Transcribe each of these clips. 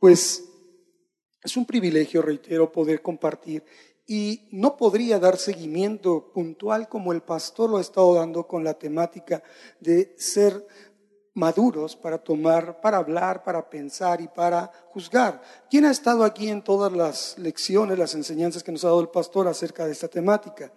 Pues es un privilegio, reitero, poder compartir y no podría dar seguimiento puntual como el pastor lo ha estado dando con la temática de ser maduros para tomar, para hablar, para pensar y para juzgar. ¿Quién ha estado aquí en todas las lecciones, las enseñanzas que nos ha dado el pastor acerca de esta temática?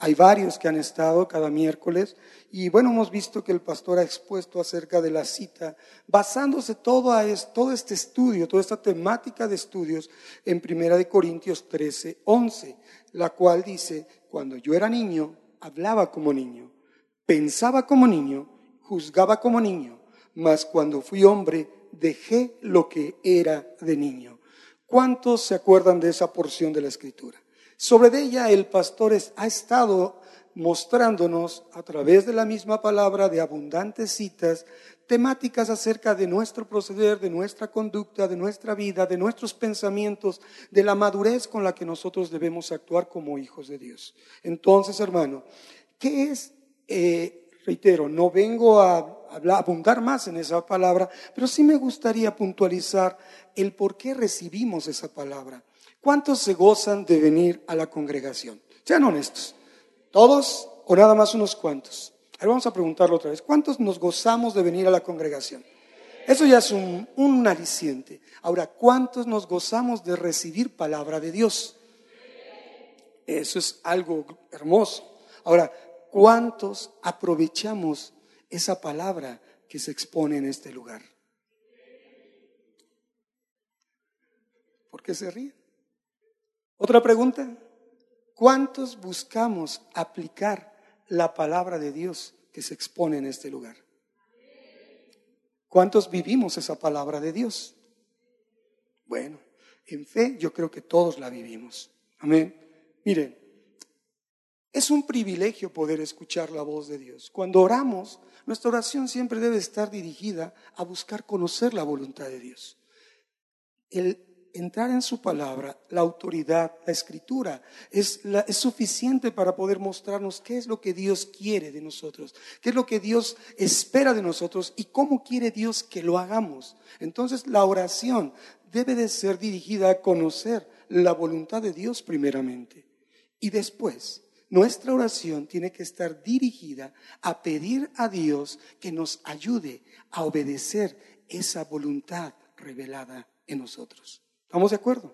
Hay varios que han estado cada miércoles y bueno, hemos visto que el pastor ha expuesto acerca de la cita, basándose todo, a todo este estudio, toda esta temática de estudios en Primera de Corintios 13, 11, la cual dice, cuando yo era niño, hablaba como niño, pensaba como niño, juzgaba como niño, mas cuando fui hombre, dejé lo que era de niño. ¿Cuántos se acuerdan de esa porción de la escritura? Sobre ella el pastor ha estado mostrándonos a través de la misma palabra de abundantes citas temáticas acerca de nuestro proceder, de nuestra conducta, de nuestra vida, de nuestros pensamientos, de la madurez con la que nosotros debemos actuar como hijos de Dios. Entonces, hermano, ¿qué es, eh, reitero, no vengo a, abundar más en esa palabra, pero sí me gustaría puntualizar el por qué recibimos esa palabra. ¿Cuántos se gozan de venir a la congregación? Sean honestos. ¿Todos o nada más unos cuantos? Ahora vamos a preguntarlo otra vez. ¿Cuántos nos gozamos de venir a la congregación? Eso ya es un, un aliciente. Ahora, ¿cuántos nos gozamos de recibir palabra de Dios? Eso es algo hermoso. Ahora, ¿cuántos aprovechamos esa palabra que se expone en este lugar? ¿Por qué se ríe? Otra pregunta. ¿Cuántos buscamos aplicar la palabra de Dios que se expone en este lugar? ¿Cuántos vivimos esa palabra de Dios? Bueno, en fe yo creo que todos la vivimos. Amén. Miren, es un privilegio poder escuchar la voz de Dios. Cuando oramos, nuestra oración siempre debe estar dirigida a buscar conocer la voluntad de Dios. El entrar en su palabra, la autoridad, la escritura, es, es, suficiente para poder mostrarnos qué es lo que Dios quiere de nosotros, qué es lo que Dios espera de nosotros y cómo quiere Dios que lo hagamos. Entonces la oración debe de ser dirigida a conocer la voluntad de Dios primeramente. Y después, nuestra oración tiene que estar dirigida a pedir a Dios que nos ayude a obedecer esa voluntad revelada en nosotros. ¿Estamos de acuerdo?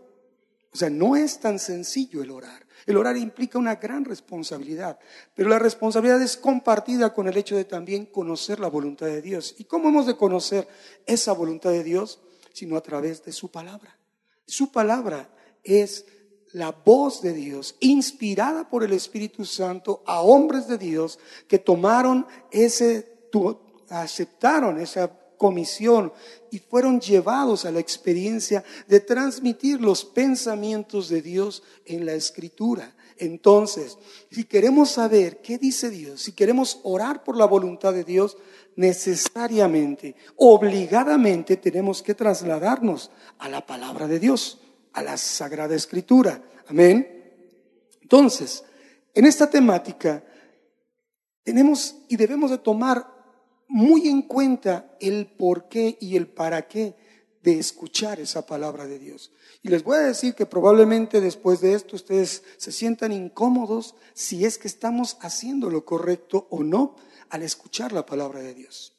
O sea, no es tan sencillo el orar. El orar implica una gran responsabilidad, pero la responsabilidad es compartida con el hecho de también conocer la voluntad de Dios. ¿Y cómo hemos de conocer esa voluntad de Dios? Sino a través de su palabra. Su palabra es la voz de Dios, inspirada por el Espíritu Santo a hombres de Dios que tomaron ese, aceptaron esa comisión y fueron llevados a la experiencia de transmitir los pensamientos de Dios en la escritura. Entonces, si queremos saber qué dice Dios, si queremos orar por la voluntad de Dios, necesariamente, obligadamente tenemos que trasladarnos a la palabra de Dios, a la sagrada escritura. Amén. Entonces, en esta temática tenemos y debemos de tomar muy en cuenta el por qué y el para qué de escuchar esa palabra de Dios. Y les voy a decir que probablemente después de esto ustedes se sientan incómodos si es que estamos haciendo lo correcto o no al escuchar la palabra de Dios.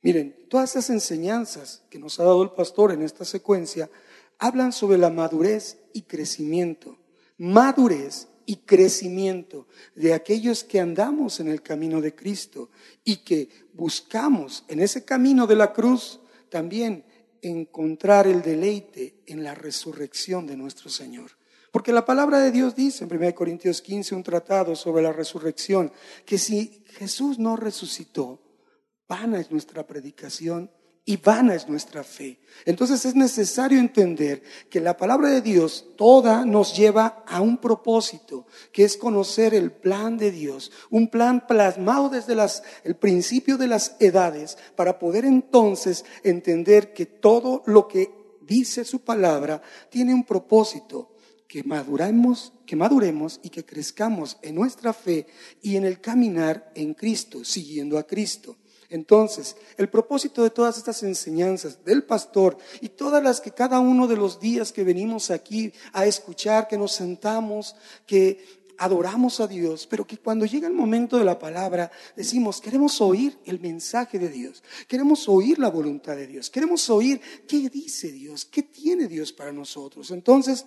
Miren, todas esas enseñanzas que nos ha dado el pastor en esta secuencia hablan sobre la madurez y crecimiento. Madurez y crecimiento de aquellos que andamos en el camino de Cristo y que buscamos en ese camino de la cruz también encontrar el deleite en la resurrección de nuestro Señor. Porque la palabra de Dios dice en 1 Corintios 15, un tratado sobre la resurrección, que si Jesús no resucitó, vana es nuestra predicación y vana es nuestra fe. Entonces es necesario entender que la palabra de Dios toda nos lleva a un propósito, que es conocer el plan de Dios, un plan plasmado desde el principio de las edades, para poder entonces entender que todo lo que dice su palabra tiene un propósito, que maduremos, que maduremos y que crezcamos en nuestra fe y en el caminar en Cristo, siguiendo a Cristo. Entonces, el propósito de todas estas enseñanzas del pastor y todas las que cada uno de los días que venimos aquí a escuchar, que nos sentamos, que adoramos a Dios, pero que cuando llega el momento de la palabra decimos, queremos oír el mensaje de Dios, queremos oír la voluntad de Dios, queremos oír qué dice Dios, qué tiene Dios para nosotros. Entonces,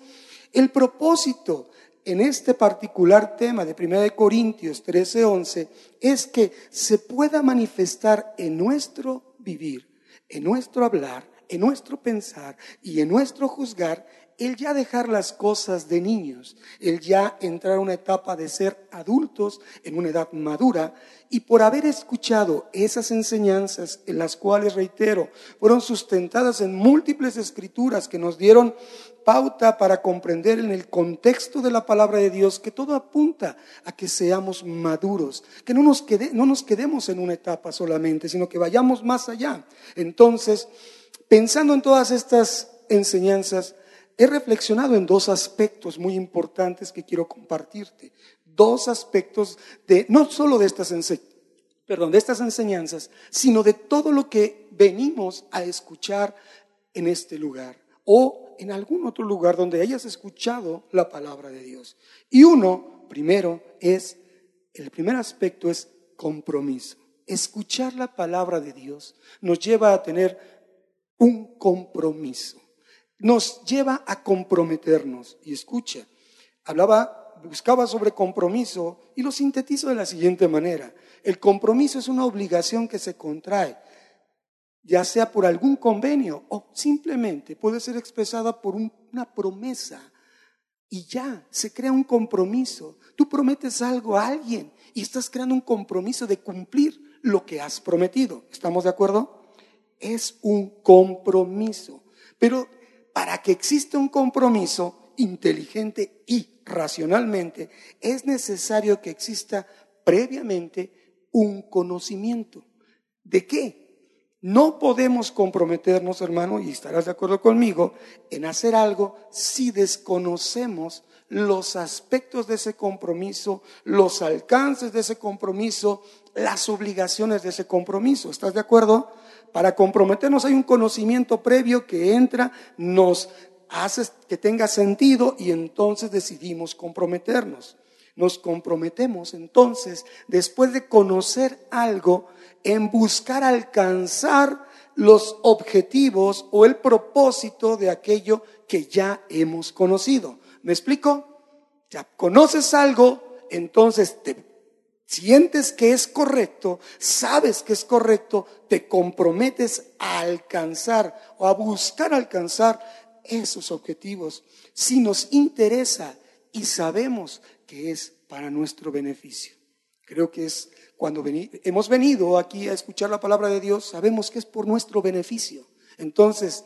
el propósito en este particular tema de 1 Corintios 13:11 es que se pueda manifestar en nuestro vivir, en nuestro hablar, en nuestro pensar y en nuestro juzgar el ya dejar las cosas de niños, el ya entrar a una etapa de ser adultos en una edad madura y por haber escuchado esas enseñanzas en las cuales, reitero, fueron sustentadas en múltiples escrituras que nos dieron pauta para comprender en el contexto de la palabra de Dios que todo apunta a que seamos maduros, que no nos, quede, no nos quedemos en una etapa solamente, sino que vayamos más allá. Entonces, pensando en todas estas enseñanzas, he reflexionado en dos aspectos muy importantes que quiero compartirte. Dos aspectos de, no solo de estas, perdón, de estas enseñanzas, sino de todo lo que venimos a escuchar en este lugar o en algún otro lugar donde hayas escuchado la palabra de Dios. Y uno, primero, es, el primer aspecto es compromiso. Escuchar la palabra de Dios nos lleva a tener un compromiso nos lleva a comprometernos. Y escucha, hablaba, buscaba sobre compromiso y lo sintetizo de la siguiente manera. El compromiso es una obligación que se contrae, ya sea por algún convenio o simplemente puede ser expresada por una promesa. Y ya se crea un compromiso. Tú prometes algo a alguien y estás creando un compromiso de cumplir lo que has prometido. ¿Estamos de acuerdo? Es un compromiso. Pero para que exista un compromiso inteligente y racionalmente, es necesario que exista previamente un conocimiento. ¿De qué? No podemos comprometernos, hermano, y estarás de acuerdo conmigo, en hacer algo si desconocemos los aspectos de ese compromiso, los alcances de ese compromiso, las obligaciones de ese compromiso. ¿Estás de acuerdo? Para comprometernos hay un conocimiento previo que entra, nos hace que tenga sentido y entonces decidimos comprometernos. Nos comprometemos entonces, después de conocer algo, en buscar alcanzar los objetivos o el propósito de aquello que ya hemos conocido. ¿Me explico? Ya conoces algo, entonces te sientes que es correcto, sabes que es correcto, te comprometes a alcanzar o a buscar alcanzar esos objetivos. Si nos interesa y sabemos que es para nuestro beneficio. Creo que es cuando hemos venido aquí a escuchar la palabra de Dios, sabemos que es por nuestro beneficio. Entonces,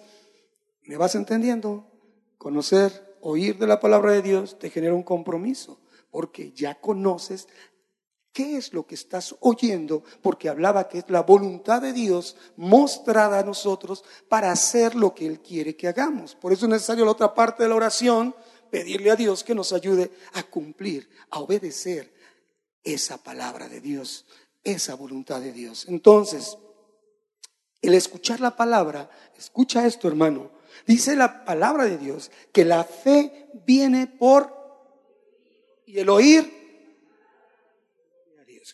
¿me vas entendiendo? Conocer, oír de la palabra de Dios te genera un compromiso, porque ya conoces ¿Qué es lo que estás oyendo? Porque hablaba que es la voluntad de Dios mostrada a nosotros para hacer lo que Él quiere que hagamos. Por eso es necesario la otra parte de la oración, pedirle a Dios que nos ayude a cumplir, a obedecer esa palabra de Dios, esa voluntad de Dios. Entonces, el escuchar la palabra, escucha esto hermano, dice la palabra de Dios que la fe viene por y el oír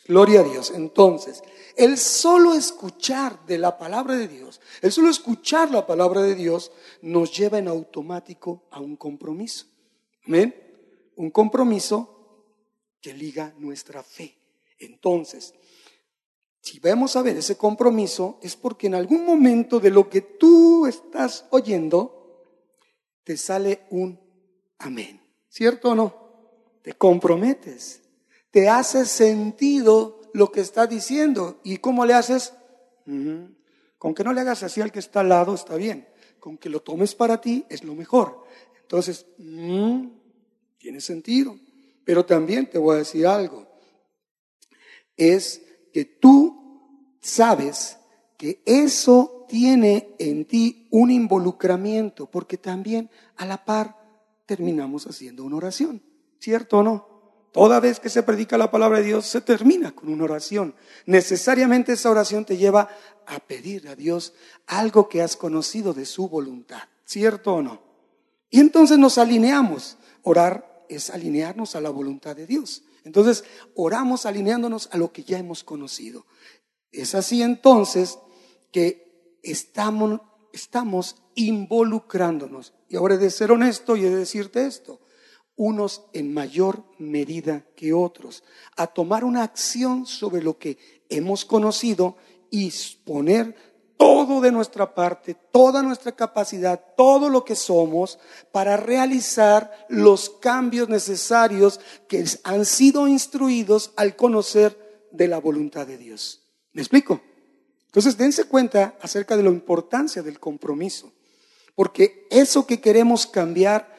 Gloria a Dios. Entonces, el solo escuchar de la palabra de Dios, el solo escuchar la palabra de Dios nos lleva en automático a un compromiso. ¿Amén? Un compromiso que liga nuestra fe. Entonces, si vamos a ver ese compromiso, es porque en algún momento de lo que tú estás oyendo, te sale un amén. ¿Cierto o no? Te comprometes te hace sentido lo que está diciendo. ¿Y cómo le haces? Con que no le hagas así al que está al lado está bien. Con que lo tomes para ti es lo mejor. Entonces, mm, tiene sentido. Pero también te voy a decir algo. Es que tú sabes que eso tiene en ti un involucramiento, porque también a la par terminamos haciendo una oración. ¿Cierto o no? Toda vez que se predica la palabra de Dios se termina con una oración. Necesariamente esa oración te lleva a pedir a Dios algo que has conocido de su voluntad, ¿cierto o no? Y entonces nos alineamos. Orar es alinearnos a la voluntad de Dios. Entonces oramos alineándonos a lo que ya hemos conocido. Es así entonces que estamos, estamos involucrándonos. Y ahora he de ser honesto y he de decirte esto unos en mayor medida que otros, a tomar una acción sobre lo que hemos conocido y poner todo de nuestra parte, toda nuestra capacidad, todo lo que somos para realizar los cambios necesarios que han sido instruidos al conocer de la voluntad de Dios. ¿Me explico? Entonces, dense cuenta acerca de la importancia del compromiso, porque eso que queremos cambiar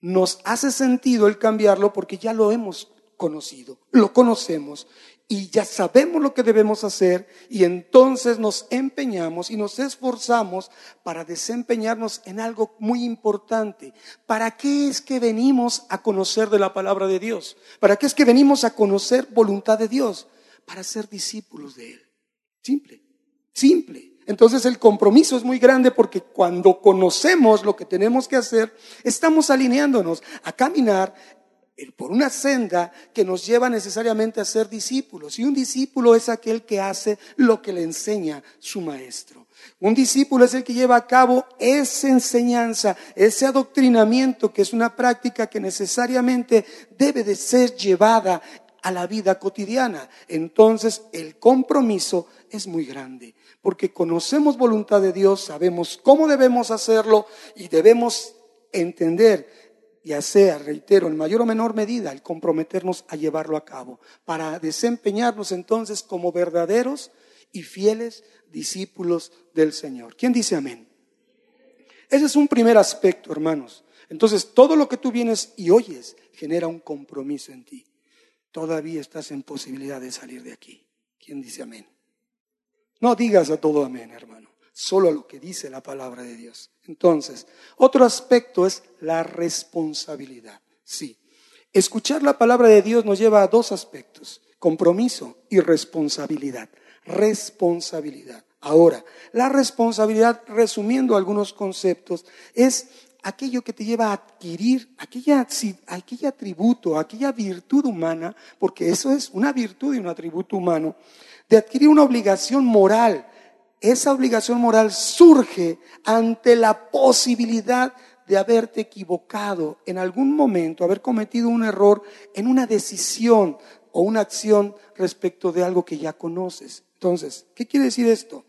nos hace sentido el cambiarlo porque ya lo hemos conocido, lo conocemos y ya sabemos lo que debemos hacer y entonces nos empeñamos y nos esforzamos para desempeñarnos en algo muy importante. ¿Para qué es que venimos a conocer de la palabra de Dios? ¿Para qué es que venimos a conocer voluntad de Dios? Para ser discípulos de Él. Simple, simple. Entonces el compromiso es muy grande porque cuando conocemos lo que tenemos que hacer, estamos alineándonos a caminar por una senda que nos lleva necesariamente a ser discípulos. Y un discípulo es aquel que hace lo que le enseña su maestro. Un discípulo es el que lleva a cabo esa enseñanza, ese adoctrinamiento, que es una práctica que necesariamente debe de ser llevada a la vida cotidiana. Entonces el compromiso es muy grande porque conocemos voluntad de Dios, sabemos cómo debemos hacerlo y debemos entender, ya sea, reitero, en mayor o menor medida, el comprometernos a llevarlo a cabo, para desempeñarnos entonces como verdaderos y fieles discípulos del Señor. ¿Quién dice amén? Ese es un primer aspecto, hermanos. Entonces, todo lo que tú vienes y oyes genera un compromiso en ti. Todavía estás en posibilidad de salir de aquí. ¿Quién dice amén? No digas a todo amén, hermano, solo a lo que dice la palabra de Dios. Entonces, otro aspecto es la responsabilidad. Sí, escuchar la palabra de Dios nos lleva a dos aspectos, compromiso y responsabilidad. Responsabilidad. Ahora, la responsabilidad, resumiendo algunos conceptos, es aquello que te lleva a adquirir aquella, aquella atributo, aquella virtud humana, porque eso es una virtud y un atributo humano, de adquirir una obligación moral. Esa obligación moral surge ante la posibilidad de haberte equivocado en algún momento, haber cometido un error en una decisión o una acción respecto de algo que ya conoces. Entonces, ¿qué quiere decir esto?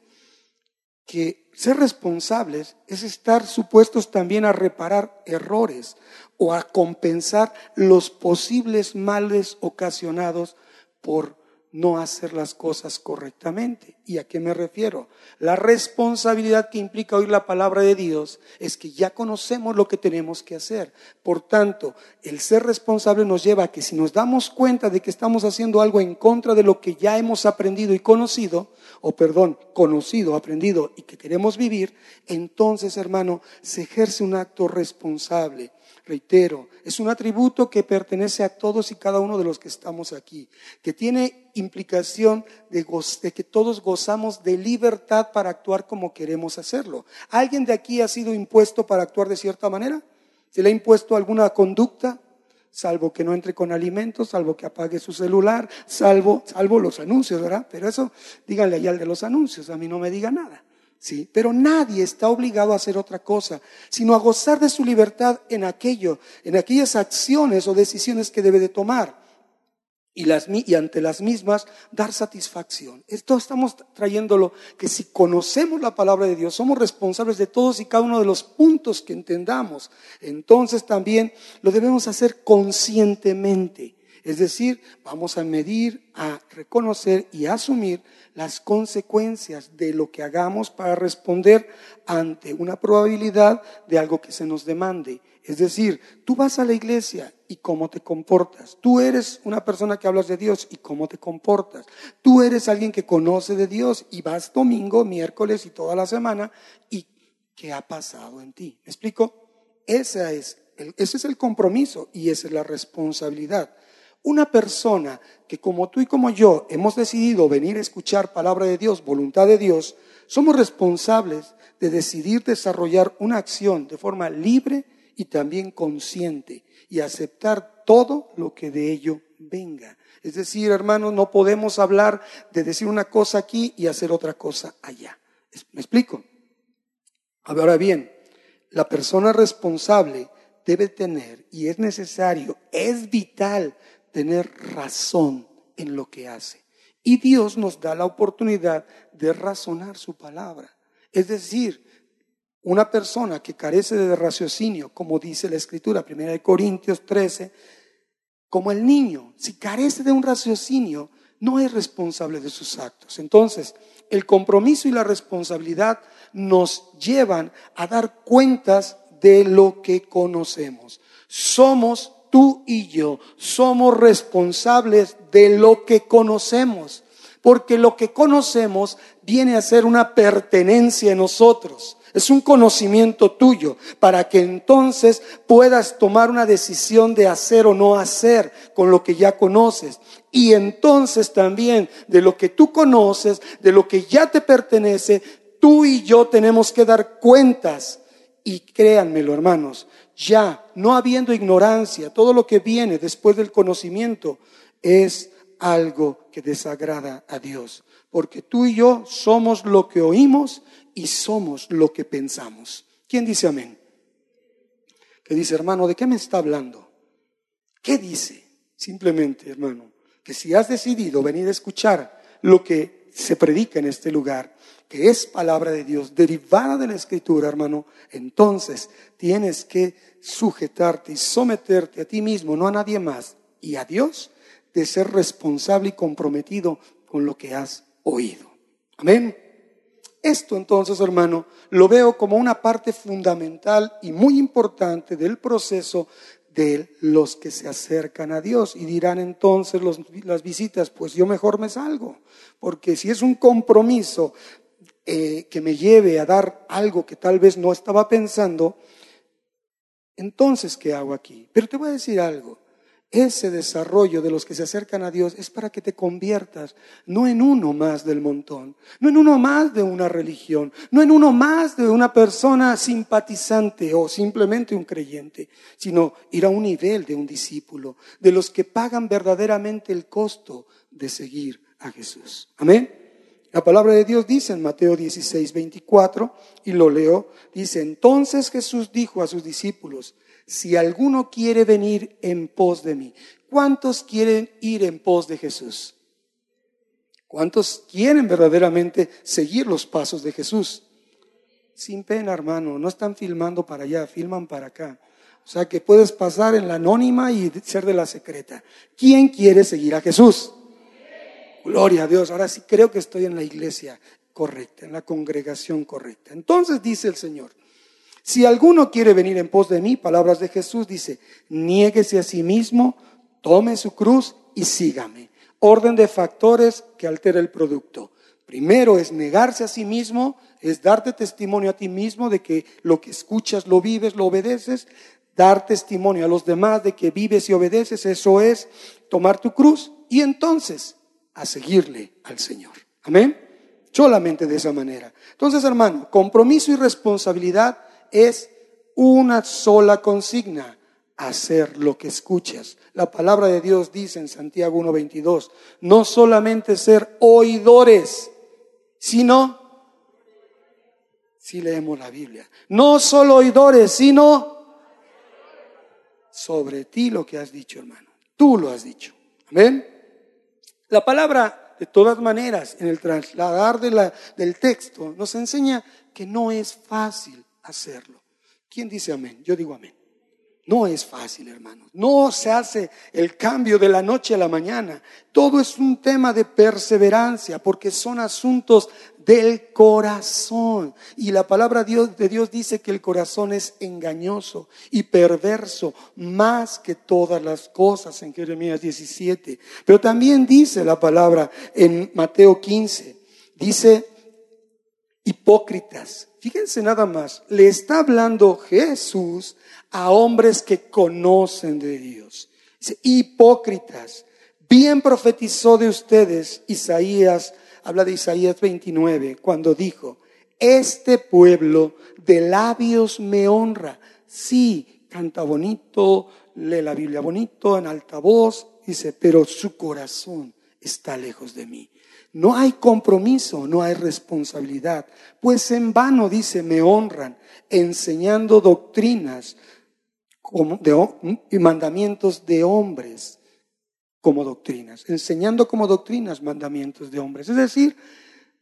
Que ser responsables es estar supuestos también a reparar errores o a compensar los posibles males ocasionados por no hacer las cosas correctamente. ¿Y a qué me refiero? La responsabilidad que implica oír la palabra de Dios es que ya conocemos lo que tenemos que hacer. Por tanto, el ser responsable nos lleva a que si nos damos cuenta de que estamos haciendo algo en contra de lo que ya hemos aprendido y conocido, o perdón, conocido, aprendido y que queremos vivir, entonces, hermano, se ejerce un acto responsable reitero, es un atributo que pertenece a todos y cada uno de los que estamos aquí, que tiene implicación de, que todos gozamos de libertad para actuar como queremos hacerlo. ¿Alguien de aquí ha sido impuesto para actuar de cierta manera? ¿Se le ha impuesto alguna conducta? Salvo que no entre con alimentos, salvo que apague su celular, salvo, salvo los anuncios, ¿verdad? Pero eso, díganle allá al de los anuncios, a mí no me diga nada. ¿Sí? Pero nadie está obligado a hacer otra cosa, sino a gozar de su libertad en aquello, en aquellas acciones o decisiones que debe de tomar. Y, y ante las mismas dar satisfacción. Esto estamos trayéndolo que si conocemos la palabra de Dios, somos responsables de todos y cada uno de los puntos que entendamos. Entonces también lo debemos hacer conscientemente. Es decir, vamos a medir, a reconocer y a asumir las consecuencias de lo que hagamos para responder ante una probabilidad de algo que se nos demande. Es decir, tú vas a la iglesia y cómo te comportas. Tú eres una persona que hablas de Dios y cómo te comportas. Tú eres alguien que conoce de Dios y vas domingo, miércoles y toda la semana y qué ha pasado en ti. ¿Me explico? Es el, ese es el compromiso y esa es la responsabilidad. Una persona que como tú y como yo hemos decidido venir a escuchar palabra de Dios, voluntad de Dios, somos responsables de decidir desarrollar una acción de forma libre y también consciente y aceptar todo lo que de ello venga. Es decir, hermanos, no podemos hablar de decir una cosa aquí y hacer otra cosa allá. ¿Me explico? Ahora bien, la persona responsable debe tener, y es necesario, es vital tener razón en lo que hace. Y Dios nos da la oportunidad de razonar su palabra. Es decir, una persona que carece de raciocinio, como dice la Escritura, 1 Corintios 13, como el niño, si carece de un raciocinio, no es responsable de sus actos. Entonces, el compromiso y la responsabilidad nos llevan a dar cuentas de lo que conocemos. Somos tú y yo, somos responsables de lo que conocemos, porque lo que conocemos viene a ser una pertenencia en nosotros. Es un conocimiento tuyo para que entonces puedas tomar una decisión de hacer o no hacer con lo que ya conoces. Y entonces también de lo que tú conoces, de lo que ya te pertenece, tú y yo tenemos que dar cuentas. Y créanmelo, hermanos, ya no habiendo ignorancia, todo lo que viene después del conocimiento es algo que desagrada a Dios. Porque tú y yo somos lo que oímos y somos lo que pensamos. ¿Quién dice amén? Que dice, hermano, ¿de qué me está hablando? ¿Qué dice? Simplemente, hermano, que si has decidido venir a escuchar lo que se predica en este lugar, que es palabra de Dios derivada de la escritura, hermano, entonces tienes que sujetarte y someterte a ti mismo, no a nadie más, y a Dios, de ser responsable y comprometido con lo que has oído. Amén. Esto entonces, hermano, lo veo como una parte fundamental y muy importante del proceso de los que se acercan a Dios. Y dirán entonces las visitas, pues yo mejor me salgo, porque si es un compromiso eh, que me lleve a dar algo que tal vez no estaba pensando, entonces, ¿qué hago aquí? Pero te voy a decir algo ese desarrollo de los que se acercan a Dios es para que te conviertas no en uno más del montón, no en uno más de una religión, no en uno más de una persona simpatizante o simplemente un creyente, sino ir a un nivel de un discípulo, de los que pagan verdaderamente el costo de seguir a Jesús. Amén. La palabra de Dios dice en Mateo 16, 24, y lo leo, dice, entonces Jesús dijo a sus discípulos, si alguno quiere venir en pos de mí. ¿Cuántos quieren ir en pos de Jesús? ¿Cuántos quieren verdaderamente seguir los pasos de Jesús? Sin pena, hermano, no están filmando para allá, filman para acá. O sea que puedes pasar en la anónima y ser de la secreta. ¿Quién quiere seguir a Jesús? Gloria a Dios. Ahora sí creo que estoy en la iglesia correcta, en la congregación correcta. Entonces dice el Señor, si alguno quiere venir en pos de mí, palabras de Jesús dice, niéguese a sí mismo, tome su cruz y sígame. Orden de factores que altera el producto. Primero es negarse a sí mismo, es darte testimonio a ti mismo de que lo que escuchas lo vives, lo obedeces, dar testimonio a los demás de que vives y obedeces, eso es tomar tu cruz y entonces a seguirle al Señor. Amén. Solamente de esa manera. Entonces, hermano, compromiso y responsabilidad es una sola consigna, hacer lo que escuchas. La palabra de Dios dice en Santiago 1.22, no solamente ser oidores, sino, si leemos la Biblia, no solo oidores, sino sobre ti lo que has dicho, hermano. Tú lo has dicho. Amén. La palabra, de todas maneras, en el trasladar de la, del texto, nos enseña que no es fácil hacerlo. ¿Quién dice amén? Yo digo amén. No es fácil, hermanos. No se hace el cambio de la noche a la mañana. Todo es un tema de perseverancia porque son asuntos del corazón. Y la palabra de Dios dice que el corazón es engañoso y perverso más que todas las cosas en Jeremías 17. Pero también dice la palabra en Mateo 15. Dice, hipócritas. Fíjense nada más, le está hablando Jesús a hombres que conocen de Dios. hipócritas, bien profetizó de ustedes Isaías, habla de Isaías 29, cuando dijo, este pueblo de labios me honra. Sí, canta bonito, lee la Biblia bonito, en alta voz, dice, pero su corazón está lejos de mí. No hay compromiso, no hay responsabilidad, pues en vano, dice, me honran, enseñando doctrinas y mandamientos de hombres como doctrinas, enseñando como doctrinas mandamientos de hombres. Es decir,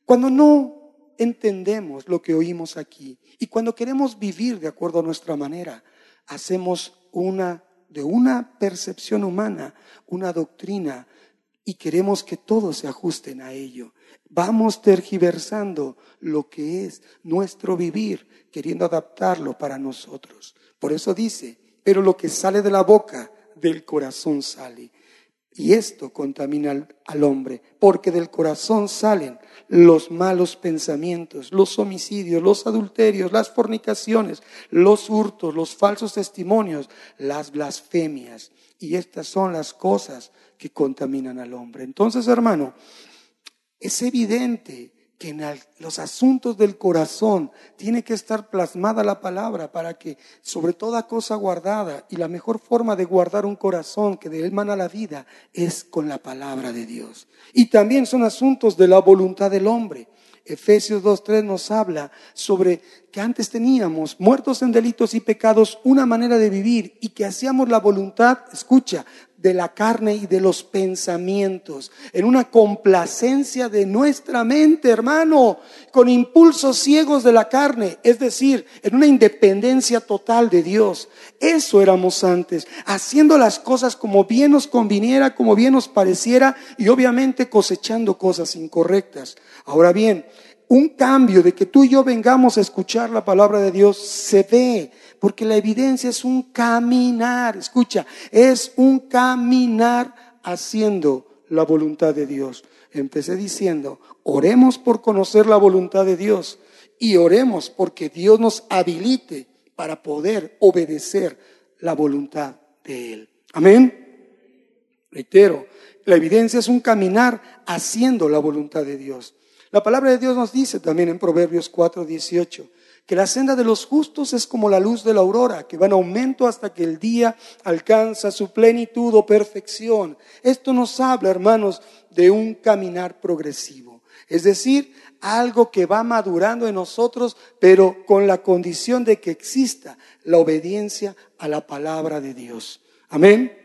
cuando no entendemos lo que oímos aquí y cuando queremos vivir de acuerdo a nuestra manera, hacemos una de una percepción humana, una doctrina y queremos que todos se ajusten a ello. Vamos tergiversando lo que es nuestro vivir, queriendo adaptarlo para nosotros. Por eso dice, pero lo que sale de la boca, del corazón sale. Y esto contamina al, hombre, porque del corazón salen los malos pensamientos, los homicidios, los adulterios, las fornicaciones, los hurtos, los falsos testimonios, las blasfemias. Y estas son las cosas que contaminan al hombre. Entonces, hermano, es evidente que en los asuntos del corazón tiene que estar plasmada la palabra para que sobre toda cosa guardada, y la mejor forma de guardar un corazón que de él mana la vida es con la palabra de Dios. Y también son asuntos de la voluntad del hombre. Efesios 2.3 nos habla sobre que antes teníamos, muertos en delitos y pecados, una manera de vivir y que hacíamos la voluntad, escucha, de la carne y de los pensamientos, en una complacencia de nuestra mente, hermano, con impulsos ciegos de la carne, es decir, en una independencia total de Dios. Eso éramos antes, haciendo las cosas como bien nos conviniera, como bien nos pareciera y obviamente cosechando cosas incorrectas. Ahora bien, un cambio de que tú y yo vengamos a escuchar la palabra de Dios se ve porque la evidencia es un caminar, escucha, es un caminar haciendo la voluntad de Dios. Empecé diciendo, oremos por conocer la voluntad de Dios y oremos porque Dios nos habilite para poder obedecer la voluntad de Él. Amén. Reitero, la evidencia es un caminar haciendo la voluntad de Dios. La palabra de Dios nos dice también en Proverbios 4, 18, que la senda de los justos es como la luz de la aurora, que va en aumento hasta que el día alcanza su plenitud o perfección. Esto nos habla, hermanos, de un caminar progresivo, es decir, algo que va madurando en nosotros, pero con la condición de que exista la obediencia a la palabra de Dios. Amén.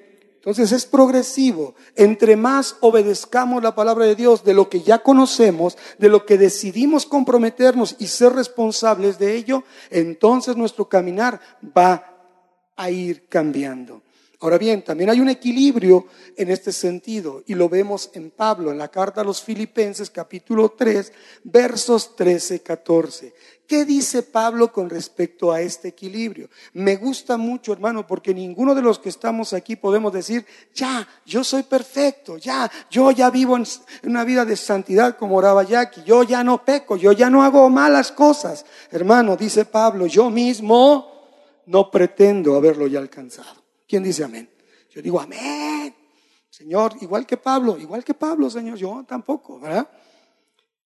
Entonces es progresivo. Entre más obedezcamos la palabra de Dios de lo que ya conocemos, de lo que decidimos comprometernos y ser responsables de ello, entonces nuestro caminar va a ir cambiando. Ahora bien, también hay un equilibrio en este sentido y lo vemos en Pablo, en la carta a los Filipenses capítulo 3, versos 13, 14. ¿Qué dice Pablo con respecto a este equilibrio? Me gusta mucho, hermano, porque ninguno de los que estamos aquí podemos decir, ya, yo soy perfecto, ya, yo ya vivo en una vida de santidad como oraba Jackie, yo ya no peco, yo ya no hago malas cosas. Hermano, dice Pablo, yo mismo no pretendo haberlo ya alcanzado. ¿Quién dice amén? Yo digo amén. Señor, igual que Pablo, igual que Pablo, Señor, yo tampoco, ¿verdad?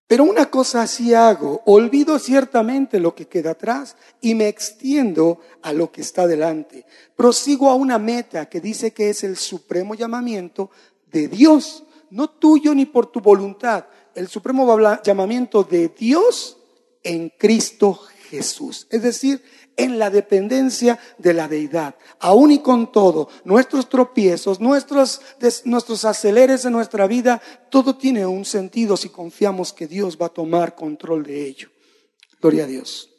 Pero una cosa sí hago, olvido ciertamente lo que queda atrás y me extiendo a lo que está delante. Prosigo a una meta que dice que es el supremo llamamiento de Dios, no tuyo ni por tu voluntad, el supremo llamamiento de Dios en Cristo Jesús. Es decir, en la dependencia de la deidad. Aún y con todo, nuestros tropiezos, nuestros, nuestros aceleres de nuestra vida, todo tiene un sentido si confiamos que Dios va a tomar control de ello. Gloria a Dios.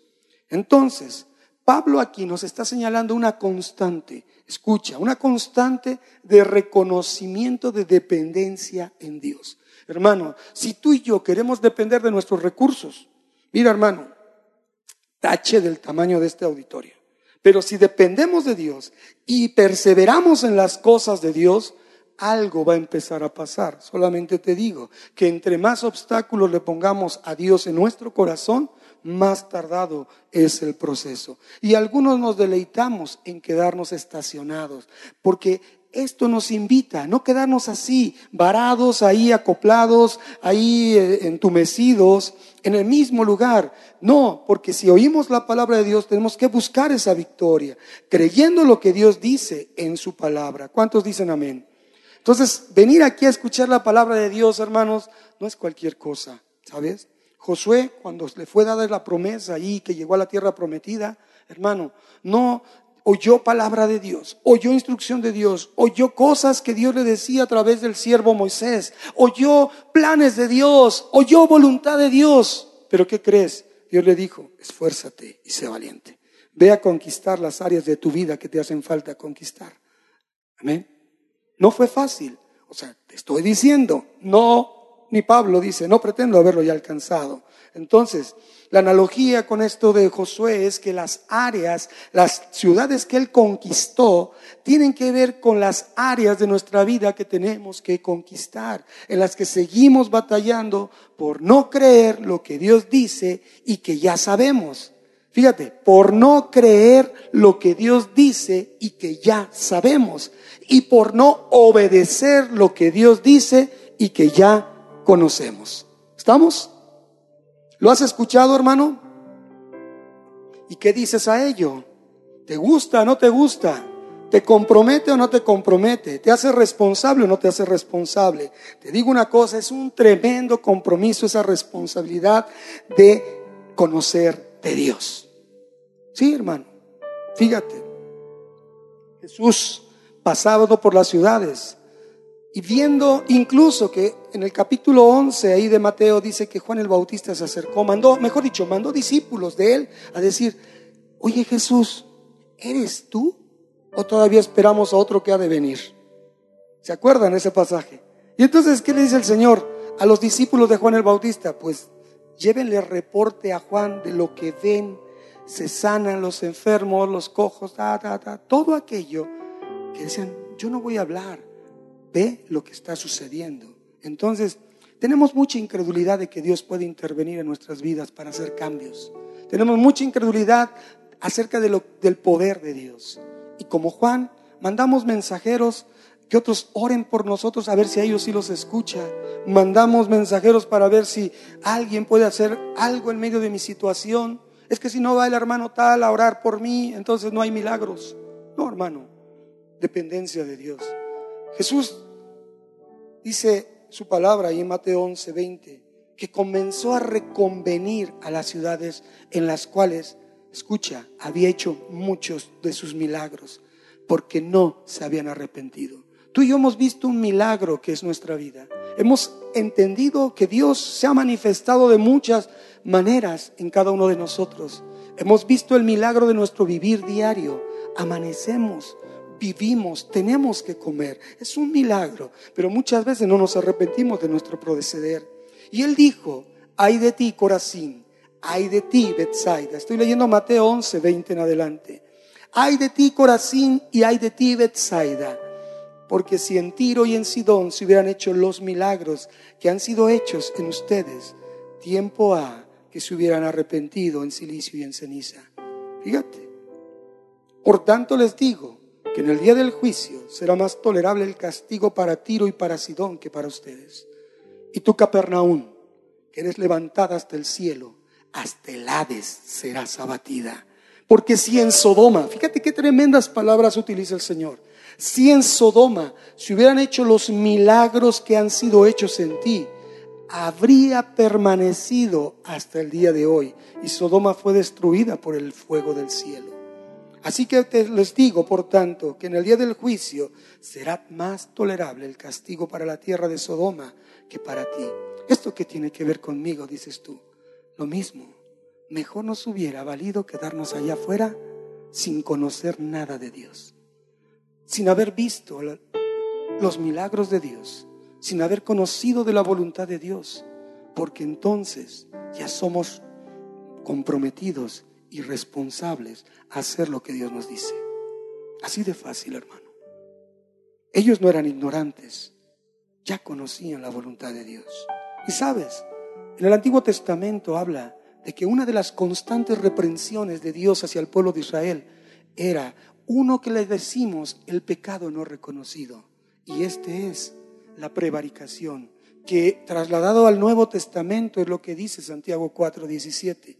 Entonces, Pablo aquí nos está señalando una constante, escucha, una constante de reconocimiento de dependencia en Dios. Hermano, si tú y yo queremos depender de nuestros recursos, mira hermano, tache del tamaño de este auditorio. Pero si dependemos de Dios y perseveramos en las cosas de Dios, algo va a empezar a pasar. Solamente te digo que entre más obstáculos le pongamos a Dios en nuestro corazón, más tardado es el proceso. Y algunos nos deleitamos en quedarnos estacionados, porque esto nos invita a no quedarnos así, varados, ahí acoplados, ahí eh, entumecidos, en el mismo lugar. No, porque si oímos la palabra de Dios tenemos que buscar esa victoria, creyendo lo que Dios dice en su palabra. ¿Cuántos dicen amén? Entonces, venir aquí a escuchar la palabra de Dios, hermanos, no es cualquier cosa, ¿sabes? Josué, cuando le fue dada la promesa ahí, que llegó a la tierra prometida, hermano, no oyó palabra de Dios, oyó instrucción de Dios, oyó cosas que Dios le decía a través del siervo Moisés, oyó planes de Dios, oyó voluntad de Dios. Pero ¿qué crees? Dios le dijo, esfuérzate y sé valiente. Ve a conquistar las áreas de tu vida que te hacen falta conquistar. Amén. No fue fácil. O sea, te estoy diciendo, no, ni Pablo dice, no pretendo haberlo ya alcanzado. Entonces, la analogía con esto de Josué es que las áreas, las ciudades que él conquistó, tienen que ver con las áreas de nuestra vida que tenemos que conquistar, en las que seguimos batallando por no creer lo que Dios dice y que ya sabemos. Fíjate, por no creer lo que Dios dice y que ya sabemos. Y por no obedecer lo que Dios dice y que ya conocemos. ¿Estamos? ¿Lo has escuchado, hermano? ¿Y qué dices a ello? ¿Te gusta o no te gusta? ¿Te compromete o no te compromete? ¿Te hace responsable o no te hace responsable? Te digo una cosa, es un tremendo compromiso esa responsabilidad de conocer de Dios. Sí, hermano. Fíjate. Jesús pasaba por las ciudades y viendo incluso que en el capítulo 11 ahí de Mateo dice que Juan el Bautista se acercó, mandó, mejor dicho, mandó discípulos de él a decir, oye Jesús, ¿eres tú? ¿O todavía esperamos a otro que ha de venir? ¿Se acuerdan ese pasaje? Y entonces, ¿qué le dice el Señor a los discípulos de Juan el Bautista? Pues llévenle reporte a Juan de lo que ven, se sanan los enfermos, los cojos, todo aquello que dicen, yo no voy a hablar ve lo que está sucediendo. Entonces, tenemos mucha incredulidad de que Dios puede intervenir en nuestras vidas para hacer cambios. Tenemos mucha incredulidad acerca de lo, del poder de Dios. Y como Juan, mandamos mensajeros que otros oren por nosotros a ver si a ellos sí los escucha. Mandamos mensajeros para ver si alguien puede hacer algo en medio de mi situación. Es que si no va el hermano tal a orar por mí, entonces no hay milagros. No, hermano, dependencia de Dios. Jesús dice su palabra ahí en Mateo 11, 20, que comenzó a reconvenir a las ciudades en las cuales, escucha, había hecho muchos de sus milagros, porque no se habían arrepentido. Tú y yo hemos visto un milagro que es nuestra vida. Hemos entendido que Dios se ha manifestado de muchas maneras en cada uno de nosotros. Hemos visto el milagro de nuestro vivir diario. Amanecemos, vivimos, tenemos que comer. Es un milagro, pero muchas veces no nos arrepentimos de nuestro proceder. Y él dijo, ay de ti, Corazín, ay de ti, Betsaida. Estoy leyendo Mateo 11, 20 en adelante. Ay de ti, Corazín, y ay de ti, Betsaida. Porque si en Tiro y en Sidón se hubieran hecho los milagros que han sido hechos en ustedes, tiempo ha que se hubieran arrepentido en silicio y en ceniza. Fíjate. Por tanto les digo, que en el día del juicio será más tolerable el castigo para Tiro y para Sidón que para ustedes. Y tú, Capernaum, que eres levantada hasta el cielo, hasta el Hades serás abatida. Porque si en Sodoma, fíjate qué tremendas palabras utiliza el Señor, si en Sodoma se hubieran hecho los milagros que han sido hechos en ti, habría permanecido hasta el día de hoy. Y Sodoma fue destruida por el fuego del cielo. Así que les digo, por tanto, que en el día del juicio será más tolerable el castigo para la tierra de Sodoma que para ti. ¿Esto qué tiene que ver conmigo? Dices tú. Lo mismo. Mejor nos hubiera valido quedarnos allá afuera sin conocer nada de Dios, sin haber visto los milagros de Dios, sin haber conocido de la voluntad de Dios, porque entonces ya somos comprometidos y responsables a hacer lo que Dios nos dice. Así de fácil, hermano. Ellos no eran ignorantes, ya conocían la voluntad de Dios. Y sabes, en el Antiguo Testamento habla de que una de las constantes reprensiones de Dios hacia el pueblo de Israel era uno que le decimos el pecado no reconocido. Y este es la prevaricación, que trasladado al Nuevo Testamento es lo que dice Santiago 4:17.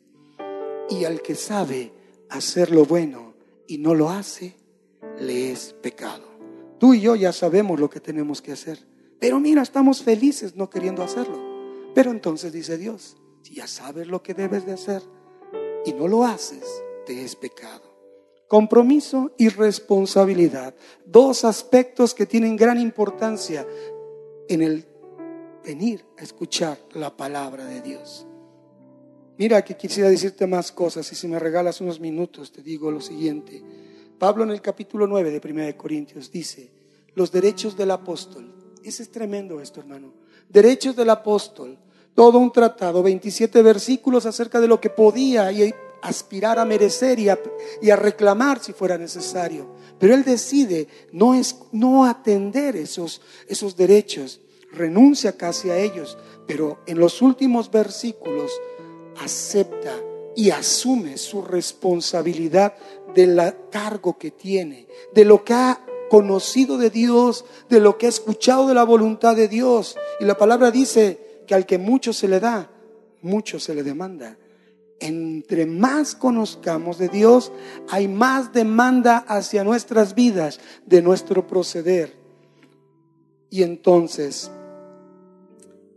Y al que sabe hacer lo bueno y no lo hace, le es pecado. Tú y yo ya sabemos lo que tenemos que hacer. Pero mira, estamos felices no queriendo hacerlo. Pero entonces dice Dios, si ya sabes lo que debes de hacer y no lo haces, te es pecado. Compromiso y responsabilidad. Dos aspectos que tienen gran importancia en el venir a escuchar la palabra de Dios. Mira que quisiera decirte más cosas y si me regalas unos minutos te digo lo siguiente. Pablo en el capítulo 9 de 1 Corintios dice, los derechos del apóstol. Ese es tremendo esto, hermano. Derechos del apóstol. Todo un tratado, 27 versículos acerca de lo que podía y aspirar a merecer y a, reclamar si fuera necesario. Pero él decide no, es, no atender esos, esos derechos, renuncia casi a ellos, pero en los últimos versículos acepta y asume su responsabilidad del cargo que tiene, de lo que ha conocido de Dios, de lo que ha escuchado de la voluntad de Dios. Y la palabra dice que al que mucho se le da, mucho se le demanda. Entre más conozcamos de Dios, hay más demanda hacia nuestras vidas de nuestro proceder. Y entonces,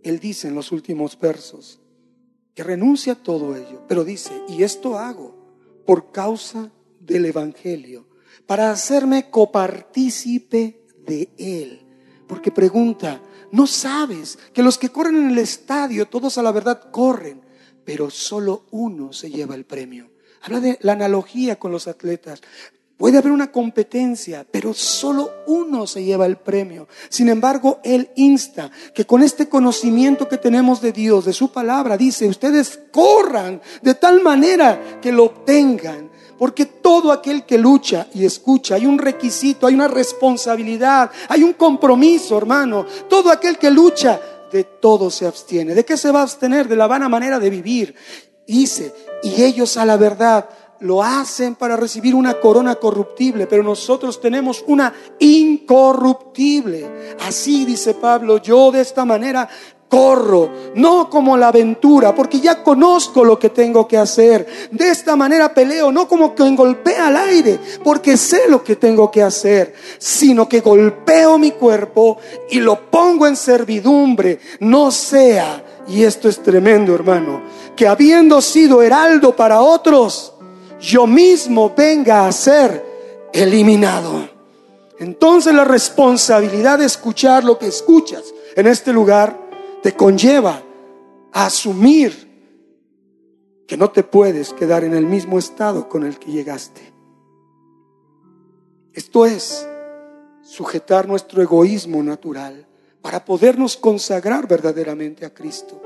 Él dice en los últimos versos, que renuncia a todo ello, pero dice, y esto hago por causa del Evangelio, para hacerme copartícipe de Él. Porque pregunta, ¿no sabes que los que corren en el estadio, todos a la verdad corren, pero solo uno se lleva el premio? Habla de la analogía con los atletas. Puede haber una competencia, pero solo uno se lleva el premio. Sin embargo, Él insta que con este conocimiento que tenemos de Dios, de su palabra, dice, ustedes corran de tal manera que lo obtengan. Porque todo aquel que lucha y escucha, hay un requisito, hay una responsabilidad, hay un compromiso, hermano. Todo aquel que lucha, de todo se abstiene. ¿De qué se va a abstener? De la vana manera de vivir. Dice, y ellos a la verdad lo hacen para recibir una corona corruptible, pero nosotros tenemos una incorruptible. Así dice Pablo, yo de esta manera corro, no como la aventura, porque ya conozco lo que tengo que hacer. De esta manera peleo, no como quien golpea al aire, porque sé lo que tengo que hacer, sino que golpeo mi cuerpo y lo pongo en servidumbre, no sea, y esto es tremendo hermano, que habiendo sido heraldo para otros, yo mismo venga a ser eliminado. Entonces la responsabilidad de escuchar lo que escuchas en este lugar te conlleva a asumir que no te puedes quedar en el mismo estado con el que llegaste. Esto es sujetar nuestro egoísmo natural para podernos consagrar verdaderamente a Cristo.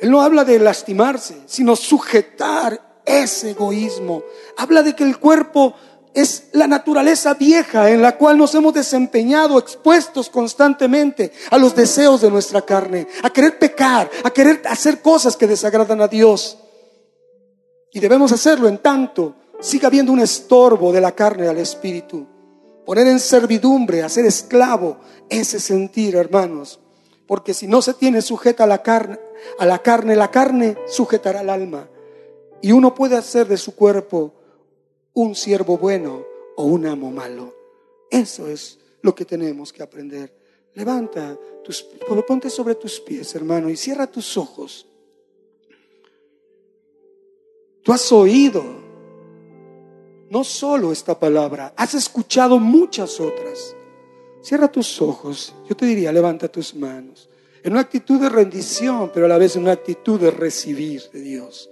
Él no habla de lastimarse, sino sujetar ese egoísmo. Habla de que el cuerpo es la naturaleza vieja en la cual nos hemos desempeñado, expuestos constantemente a los deseos de nuestra carne, a querer pecar, a querer hacer cosas que desagradan a Dios. Y debemos hacerlo en tanto siga habiendo un estorbo de la carne al espíritu. Poner en servidumbre, hacer esclavo ese sentir, hermanos. Porque si no se tiene sujeta a la carne, a la carne, la carne sujetará al alma. Y uno puede hacer de su cuerpo un siervo bueno o un amo malo. Eso es lo que tenemos que aprender. Levanta tus, ponte sobre tus pies, hermano, y cierra tus ojos. Tú has oído no solo esta palabra, has escuchado muchas otras. Cierra tus ojos. Yo te diría, levanta tus manos. En una actitud de rendición, pero a la vez en una actitud de recibir de Dios.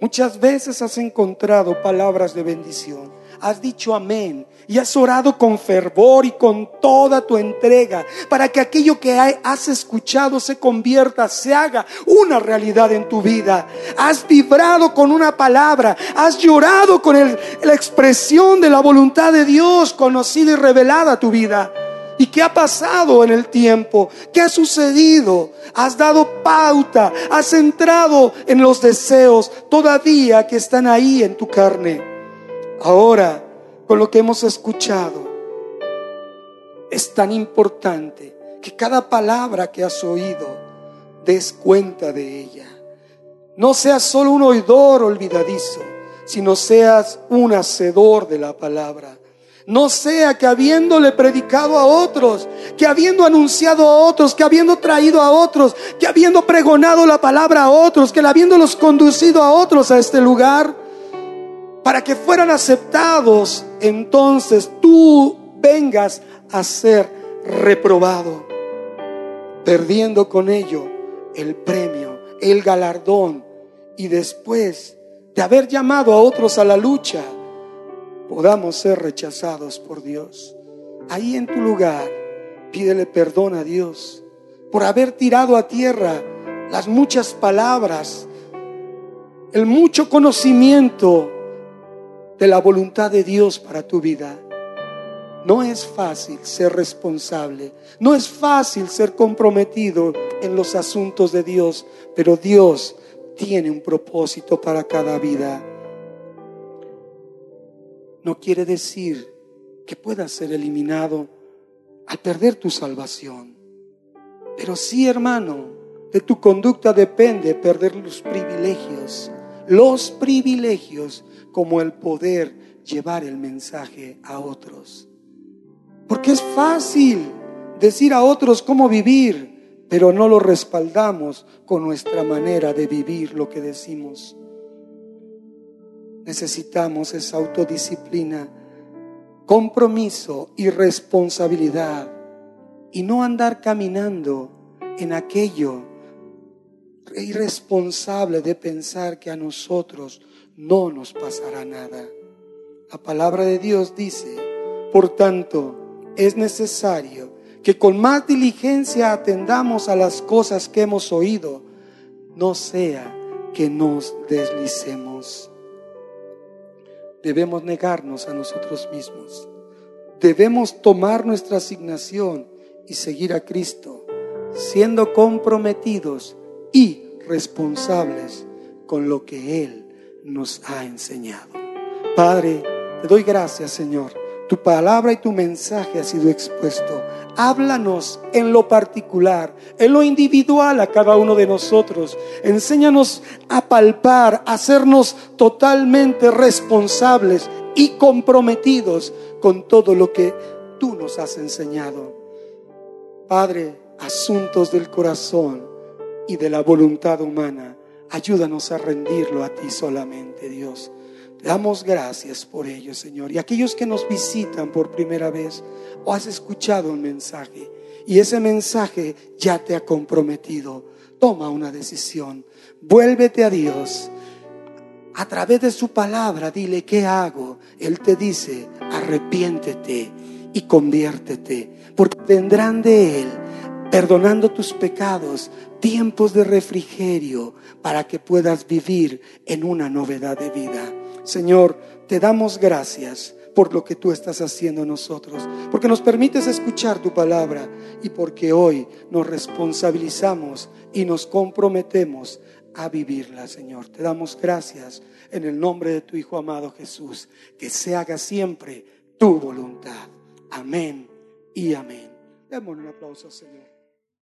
Muchas veces has encontrado palabras de bendición. Has dicho amén y has orado con fervor y con toda tu entrega para que aquello que has escuchado se convierta, se haga una realidad en tu vida. Has vibrado con una palabra, has llorado con la expresión de la voluntad de Dios conocida y revelada a tu vida. ¿Y qué ha pasado en el tiempo? ¿Qué ha sucedido? Has dado pauta, has entrado en los deseos todavía que están ahí en tu carne. Ahora, con lo que hemos escuchado. Es tan importante que cada palabra que has oído des cuenta de ella. No seas solo un oidor olvidadizo, sino seas un hacedor de la palabra. No sea que habiéndole predicado a otros, que habiendo anunciado a otros, que habiendo traído a otros, que habiendo pregonado la palabra a otros, que habiéndolos conducido a otros a este lugar, para que fueran aceptados, entonces tú vengas a ser reprobado, perdiendo con ello el premio, el galardón, y después de haber llamado a otros a la lucha, podamos ser rechazados por Dios. Ahí en tu lugar, pídele perdón a Dios por haber tirado a tierra las muchas palabras, el mucho conocimiento de la voluntad de Dios para tu vida. No es fácil ser responsable, no es fácil ser comprometido en los asuntos de Dios, pero Dios tiene un propósito para cada vida. No quiere decir que puedas ser eliminado al perder tu salvación, pero sí, hermano, de tu conducta depende perder los privilegios, los privilegios como el poder llevar el mensaje a otros. Porque es fácil decir a otros cómo vivir, pero no lo respaldamos con nuestra manera de vivir lo que decimos. Necesitamos esa autodisciplina, compromiso y responsabilidad y no andar caminando en aquello irresponsable de pensar que a nosotros no nos pasará nada. La palabra de Dios dice, por tanto, es necesario que con más diligencia atendamos a las cosas que hemos oído, no sea que nos deslicemos. Debemos negarnos a nosotros mismos. Debemos tomar nuestra asignación y seguir a Cristo, siendo comprometidos y responsables con lo que Él nos ha enseñado. Padre, te doy gracias, Señor. Tu palabra y tu mensaje ha sido expuesto. Háblanos en lo particular, en lo individual a cada uno de nosotros. Enséñanos a palpar, a hacernos totalmente responsables y comprometidos con todo lo que tú nos has enseñado. Padre, asuntos del corazón y de la voluntad humana Ayúdanos a rendirlo a ti solamente, Dios. Damos gracias por ello, Señor. Y aquellos que nos visitan por primera vez o has escuchado un mensaje y ese mensaje ya te ha comprometido, toma una decisión. Vuélvete a Dios. A través de su palabra, dile, ¿qué hago? Él te dice, arrepiéntete y conviértete, porque tendrán de Él perdonando tus pecados, tiempos de refrigerio para que puedas vivir en una novedad de vida. Señor, te damos gracias por lo que tú estás haciendo en nosotros, porque nos permites escuchar tu palabra y porque hoy nos responsabilizamos y nos comprometemos a vivirla, Señor. Te damos gracias en el nombre de tu Hijo amado Jesús, que se haga siempre tu voluntad. Amén y amén. Démosle un aplauso, Señor.